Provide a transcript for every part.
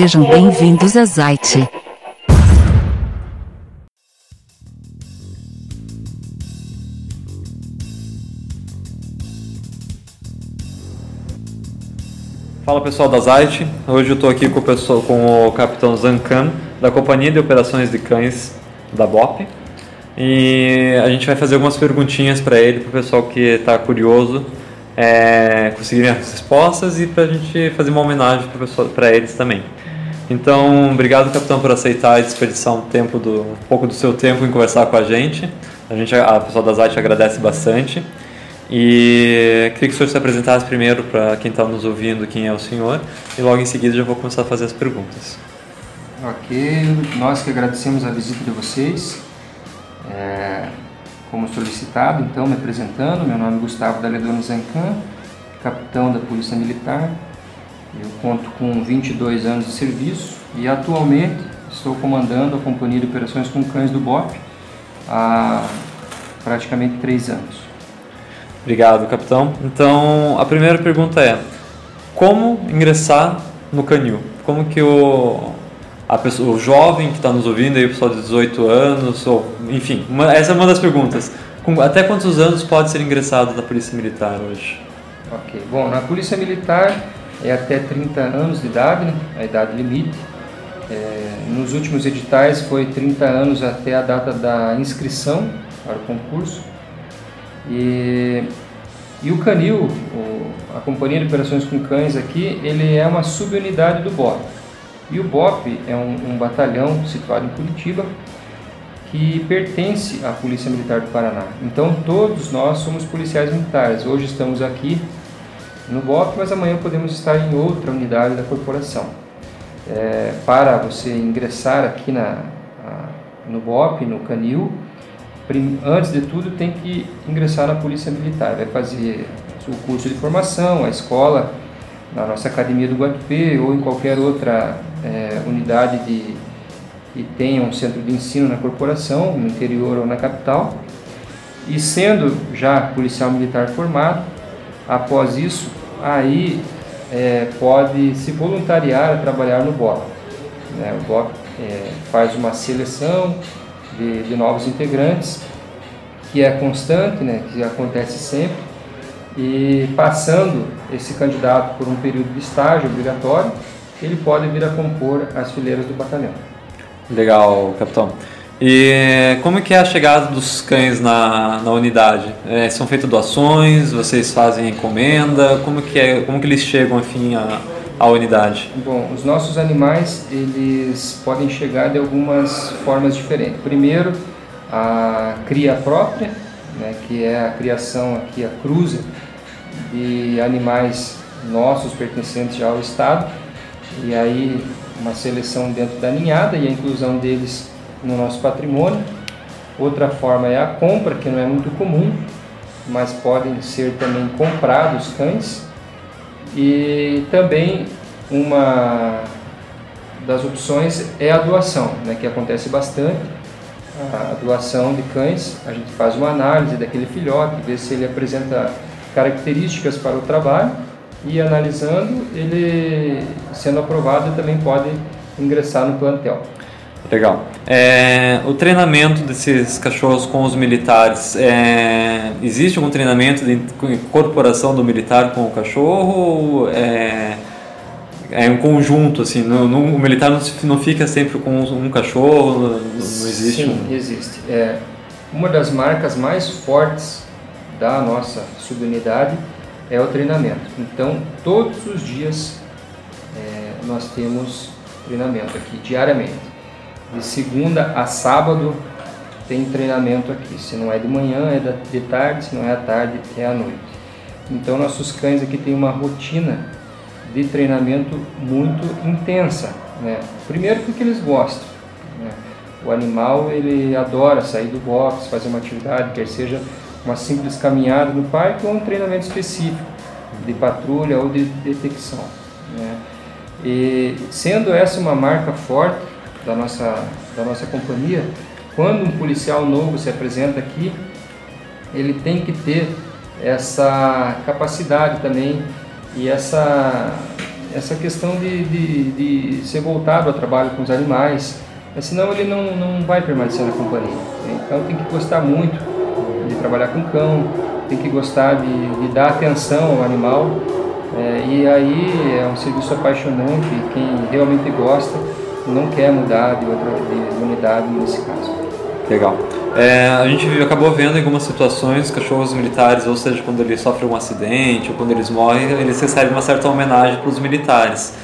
Sejam bem-vindos a Zite. Fala pessoal da Zite, hoje eu estou aqui com o, pessoal, com o capitão Zancan da Companhia de Operações de Cães da BOP e a gente vai fazer algumas perguntinhas para ele, para o pessoal que está curioso é, as respostas e para a gente fazer uma homenagem para eles também. Então, obrigado capitão por aceitar e desperdiçar um tempo do um pouco do seu tempo em conversar com a gente. A gente, a pessoal da Zite agradece bastante. E queria que o senhor se apresentasse primeiro para quem está nos ouvindo, quem é o senhor, e logo em seguida já vou começar a fazer as perguntas. Ok, nós que agradecemos a visita de vocês. É, como solicitado, então, me apresentando, meu nome é Gustavo Daledoni Zancan, capitão da Polícia Militar. Eu conto com 22 anos de serviço e atualmente estou comandando a Companhia de Operações com Cães do BOP há praticamente três anos. Obrigado, capitão. Então, a primeira pergunta é: como ingressar no canil? Como que o, a pessoa, o jovem que está nos ouvindo, aí, o pessoal de 18 anos, ou, enfim, uma, essa é uma das perguntas. Com, até quantos anos pode ser ingressado na Polícia Militar hoje? Ok, bom, na Polícia Militar é até 30 anos de idade, né? a idade limite. É, nos últimos editais foi 30 anos até a data da inscrição para o concurso. E, e o Canil, o, a Companhia de Operações com Cães aqui, ele é uma subunidade do BOP. E o BOP é um, um batalhão situado em Curitiba que pertence à Polícia Militar do Paraná. Então todos nós somos policiais militares. Hoje estamos aqui no BOP, mas amanhã podemos estar em outra unidade da corporação. É, para você ingressar aqui na, a, no BOP, no Canil, antes de tudo tem que ingressar na Polícia Militar, vai fazer o curso de formação, a escola, na nossa academia do Guatupê ou em qualquer outra é, unidade de, que tenha um centro de ensino na corporação, no interior ou na capital. E sendo já policial militar formado, após isso, aí é, pode se voluntariar a trabalhar no BOP. Né? O BOP é, faz uma seleção, de, de novos integrantes, que é constante, né, que acontece sempre, e passando esse candidato por um período de estágio obrigatório, ele pode vir a compor as fileiras do batalhão. Legal, capitão. E como que é a chegada dos cães na, na unidade? É, são feitas doações? Vocês fazem encomenda? Como que é? Como que eles chegam, enfim, a, a unidade? Bom, os nossos animais eles podem chegar de algumas formas diferentes. Primeiro, a cria própria, né, que é a criação aqui, a cruza de animais nossos pertencentes ao Estado, e aí uma seleção dentro da ninhada e a inclusão deles no nosso patrimônio. Outra forma é a compra, que não é muito comum, mas podem ser também comprados cães e também uma das opções é a doação, né, que acontece bastante. A doação de cães, a gente faz uma análise daquele filhote, vê se ele apresenta características para o trabalho e analisando, ele sendo aprovado também pode ingressar no plantel. Legal. É, o treinamento desses cachorros com os militares, é, existe algum treinamento de incorporação do militar com o cachorro? É, é um conjunto, assim, no, no, o militar não, não, fica sempre com um cachorro, não, existe? Sim, um... existe. É, uma das marcas mais fortes da nossa subunidade é o treinamento. Então, todos os dias é, nós temos treinamento aqui, diariamente. De segunda a sábado tem treinamento aqui. Se não é de manhã, é de tarde, se não é à tarde, é à noite. Então nossos cães aqui têm uma rotina de treinamento muito intensa. Né? Primeiro porque eles gostam. Né? O animal ele adora sair do box, fazer uma atividade, quer seja uma simples caminhada no parque ou um treinamento específico de patrulha ou de detecção. Né? E sendo essa uma marca forte, da nossa, da nossa companhia, quando um policial novo se apresenta aqui, ele tem que ter essa capacidade também e essa essa questão de, de, de ser voltado ao trabalho com os animais, senão ele não, não vai permanecer na companhia. Então tem que gostar muito de trabalhar com cão, tem que gostar de, de dar atenção ao animal. É, e aí é um serviço apaixonante, quem realmente gosta não quer mudar de, outra, de, de unidade nesse caso. Legal. É, a gente acabou vendo em algumas situações cachorros militares, ou seja, quando eles sofrem um acidente ou quando eles morrem, eles recebem uma certa homenagem para os militares.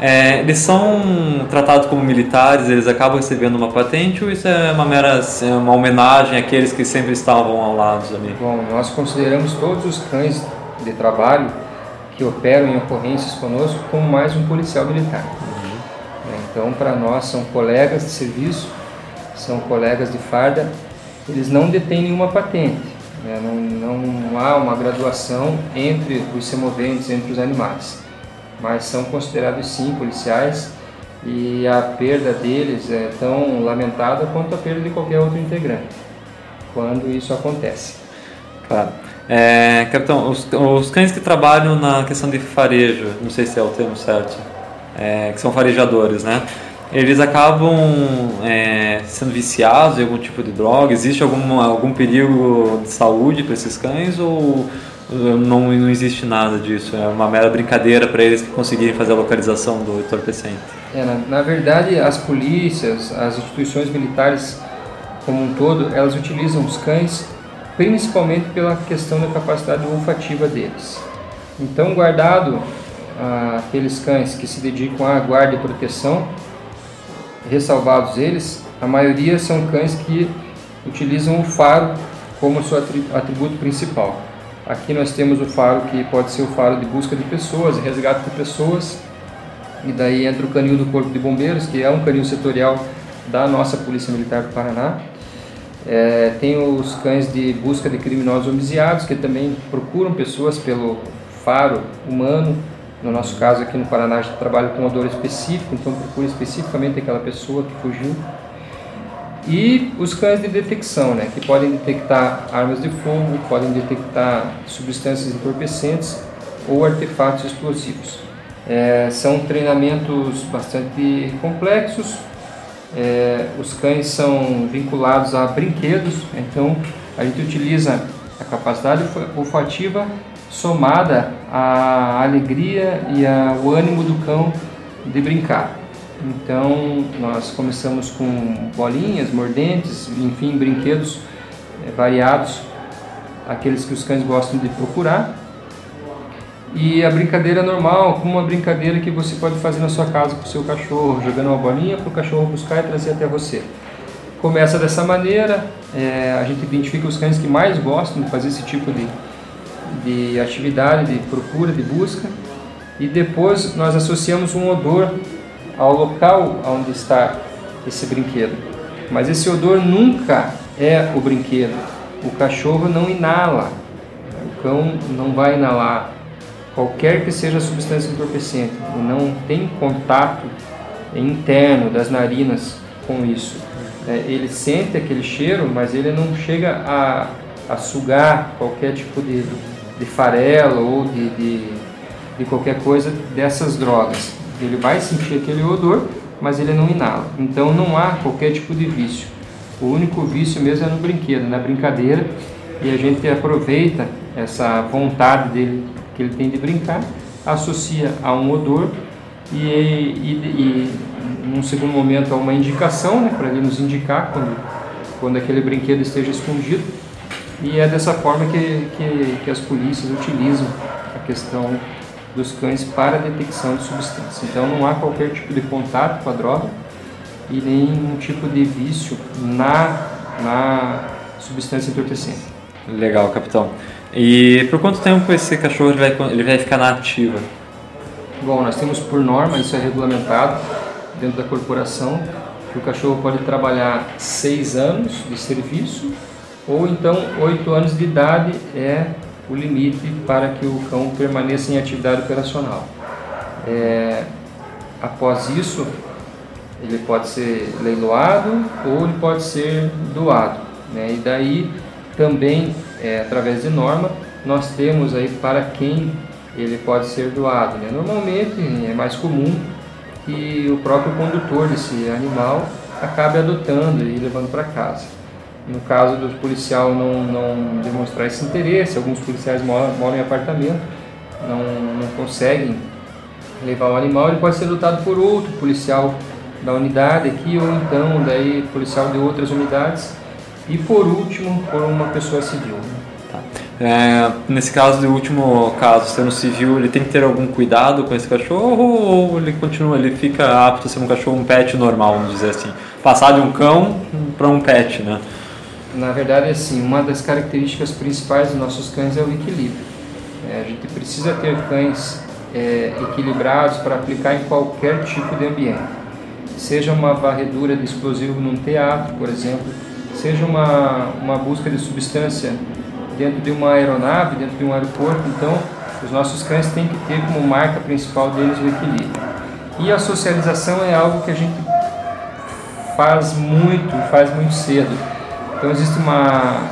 É, eles são tratados como militares, eles acabam recebendo uma patente ou isso é uma mera assim, uma homenagem àqueles que sempre estavam ao lado ali? Bom, nós consideramos todos os cães de trabalho que operam em ocorrências conosco como mais um policial militar. Então, para nós, são colegas de serviço são colegas de farda, eles não detêm nenhuma patente. Né? Não, não há uma graduação entre os semoventes, entre os animais. Mas são considerados sim policiais e a perda deles é tão lamentada quanto a perda de qualquer outro integrante, quando isso acontece. Claro. É, capitão, os, os, cães que trabalham na questão de farejo, não sei se é o termo certo, é, que são farejadores, né? eles acabam é, sendo viciados em algum tipo de droga? Existe algum, algum perigo de saúde para esses cães ou não, não existe nada disso? É uma mera brincadeira para eles conseguirem fazer a localização do entorpecente? É, na, na verdade, as polícias, as instituições militares como um todo, elas utilizam os cães principalmente pela questão da capacidade olfativa deles. Então, guardado aqueles cães que se dedicam à guarda e proteção, ressalvados eles, a maioria são cães que utilizam o faro como seu atributo principal. Aqui nós temos o faro que pode ser o faro de busca de pessoas, resgate de pessoas, e daí entra o canil do Corpo de Bombeiros, que é um canil setorial da nossa Polícia Militar do Paraná. É, tem os cães de busca de criminosos homicidados, que também procuram pessoas pelo faro humano, no nosso caso aqui no Paraná, a gente trabalha com odor específico, então procura especificamente aquela pessoa que fugiu. E os cães de detecção, né, que podem detectar armas de fogo, podem detectar substâncias entorpecentes ou artefatos explosivos. É, são treinamentos bastante complexos. É, os cães são vinculados a brinquedos, então a gente utiliza a capacidade olfativa somada à alegria e ao ânimo do cão de brincar. Então, nós começamos com bolinhas, mordentes, enfim, brinquedos é, variados, aqueles que os cães gostam de procurar. E a brincadeira normal, como uma brincadeira que você pode fazer na sua casa com o seu cachorro, jogando uma bolinha para o cachorro buscar e trazer até você. Começa dessa maneira, é, a gente identifica os cães que mais gostam de fazer esse tipo de, de atividade, de procura, de busca, e depois nós associamos um odor ao local onde está esse brinquedo. Mas esse odor nunca é o brinquedo. O cachorro não inala, o cão não vai inalar qualquer que seja a substância entorpecente, não tem contato interno das narinas com isso. É, ele sente aquele cheiro, mas ele não chega a, a sugar qualquer tipo de, de farelo ou de, de, de qualquer coisa dessas drogas. Ele vai sentir aquele odor, mas ele não inala. Então não há qualquer tipo de vício. O único vício mesmo é no brinquedo, na brincadeira, e a gente aproveita essa vontade dele que ele tem de brincar, associa a um odor e, e, e num segundo momento a uma indicação, né, para ele nos indicar quando, quando aquele brinquedo esteja escondido e é dessa forma que, que, que as polícias utilizam a questão dos cães para a detecção de substâncias. Então não há qualquer tipo de contato com a droga e nenhum tipo de vício na, na substância entorpecente. Legal, capitão. E por quanto tempo esse cachorro ele vai, ele vai ficar na ativa? Bom, nós temos por norma, isso é regulamentado dentro da corporação, que o cachorro pode trabalhar seis anos de serviço ou então 8 anos de idade é o limite para que o cão permaneça em atividade operacional. É, após isso, ele pode ser leiloado ou ele pode ser doado. Né? E daí também, é, através de norma, nós temos aí para quem ele pode ser doado. Né? Normalmente é mais comum que o próprio condutor desse animal acabe adotando e levando para casa. No caso do policial não, não demonstrar esse interesse, alguns policiais moram, moram em apartamento, não, não conseguem levar o animal, ele pode ser adotado por outro policial da unidade aqui ou então daí policial de outras unidades e por último por uma pessoa civil. Tá. É, nesse caso do último caso, sendo civil, ele tem que ter algum cuidado com esse cachorro ou ele continua, ele fica apto a ser um cachorro, um pet normal, vamos dizer assim, passar de um cão para um pet, né? Na verdade, assim, uma das características principais dos nossos cães é o equilíbrio. É, a gente precisa ter cães é, equilibrados para aplicar em qualquer tipo de ambiente. Seja uma varredura de explosivo num teatro, por exemplo, seja uma, uma busca de substância dentro de uma aeronave, dentro de um aeroporto. Então, os nossos cães têm que ter como marca principal deles o equilíbrio. E a socialização é algo que a gente faz muito, faz muito cedo então existe uma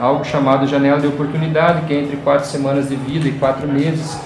algo chamado janela de oportunidade, que é entre quatro semanas de vida e quatro meses.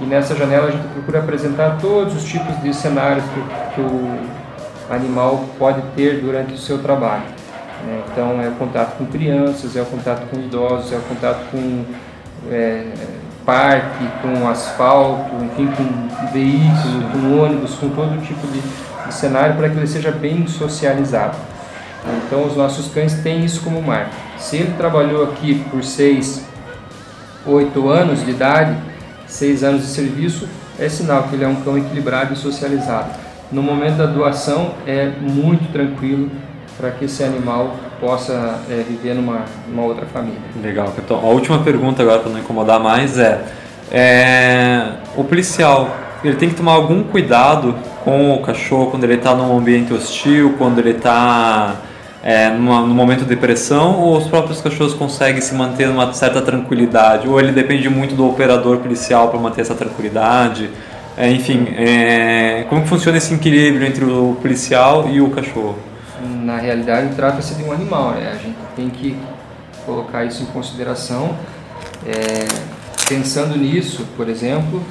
E nessa janela a gente procura apresentar todos os tipos de cenários que, que o animal pode ter durante o seu trabalho. Né? Então é o contato com crianças, é o contato com idosos, é o contato com é, parque, com asfalto, enfim, com veículo, com ônibus, com todo tipo de, de cenário para que ele seja bem socializado. Então os nossos cães têm isso como marca. Se ele trabalhou aqui por 6, 8 anos de idade, 6 anos de serviço, é sinal que ele é um cão equilibrado e socializado. No momento da doação é muito tranquilo para que esse animal possa é, viver numa, numa outra família. Legal, então a última pergunta agora para não incomodar mais é, é o policial ele tem que tomar algum cuidado com o cachorro quando ele está num ambiente hostil, quando ele está é, numa, no momento de pressão ou os próprios cachorros conseguem se manter numa certa tranquilidade? Ou ele depende muito do operador policial para manter essa tranquilidade? É, enfim, é, como que funciona esse equilíbrio entre o policial e o cachorro? Na realidade, trata-se de um animal, né? A gente tem que colocar isso em consideração. É, pensando nisso, por exemplo,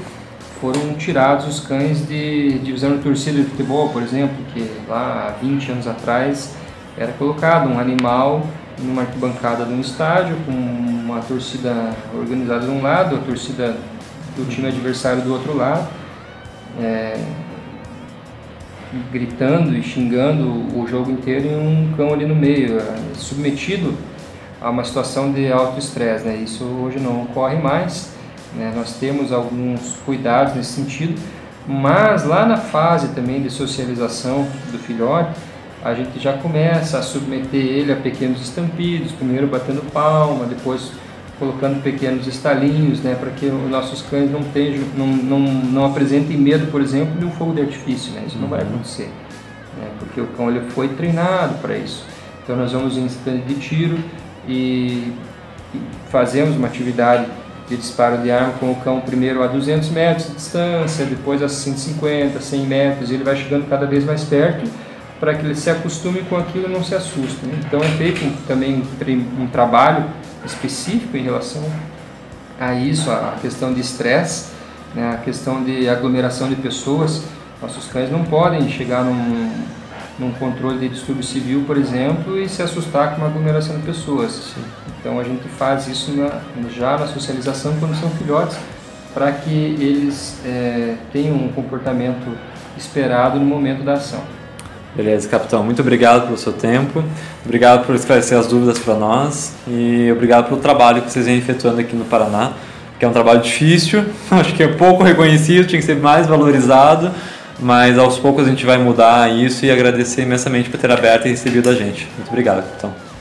foram tirados os cães de divisão de torcida de futebol, por exemplo, que lá há 20 anos atrás era colocado um animal numa arquibancada de um estádio com uma torcida organizada de um lado, a torcida do time adversário do outro lado, é, gritando e xingando o jogo inteiro e um cão ali no meio, é, submetido a uma situação de alto estresse. Né? Isso hoje não ocorre mais, né? nós temos alguns cuidados nesse sentido, mas lá na fase também de socialização do filhote, a gente já começa a submeter ele a pequenos estampidos, primeiro batendo palma, depois colocando pequenos estalinhos, né, para que os nossos cães não, tenham, não, não, não apresentem medo, por exemplo, de um fogo de artifício, né, isso não vai uhum. acontecer, né, porque o cão ele foi treinado para isso. Então nós vamos em instante de tiro e fazemos uma atividade de disparo de arma com o cão primeiro a 200 metros de distância, depois a 150, 100 metros, e ele vai chegando cada vez mais perto para que ele se acostume com aquilo e não se assuste. Né? Então é feito também um trabalho específico em relação a isso, a questão de estresse, né? a questão de aglomeração de pessoas. Nossos cães não podem chegar num, num controle de distúrbio civil, por exemplo, e se assustar com uma aglomeração de pessoas. Sim. Então a gente faz isso na, já na socialização quando são filhotes, para que eles é, tenham um comportamento esperado no momento da ação. Beleza, capitão. Muito obrigado pelo seu tempo. Obrigado por esclarecer as dúvidas para nós e obrigado pelo trabalho que vocês vêm efetuando aqui no Paraná, que é um trabalho difícil, acho que é pouco reconhecido, tinha que ser mais valorizado, mas aos poucos a gente vai mudar isso e agradecer imensamente por ter aberto e recebido a gente. Muito obrigado, capitão.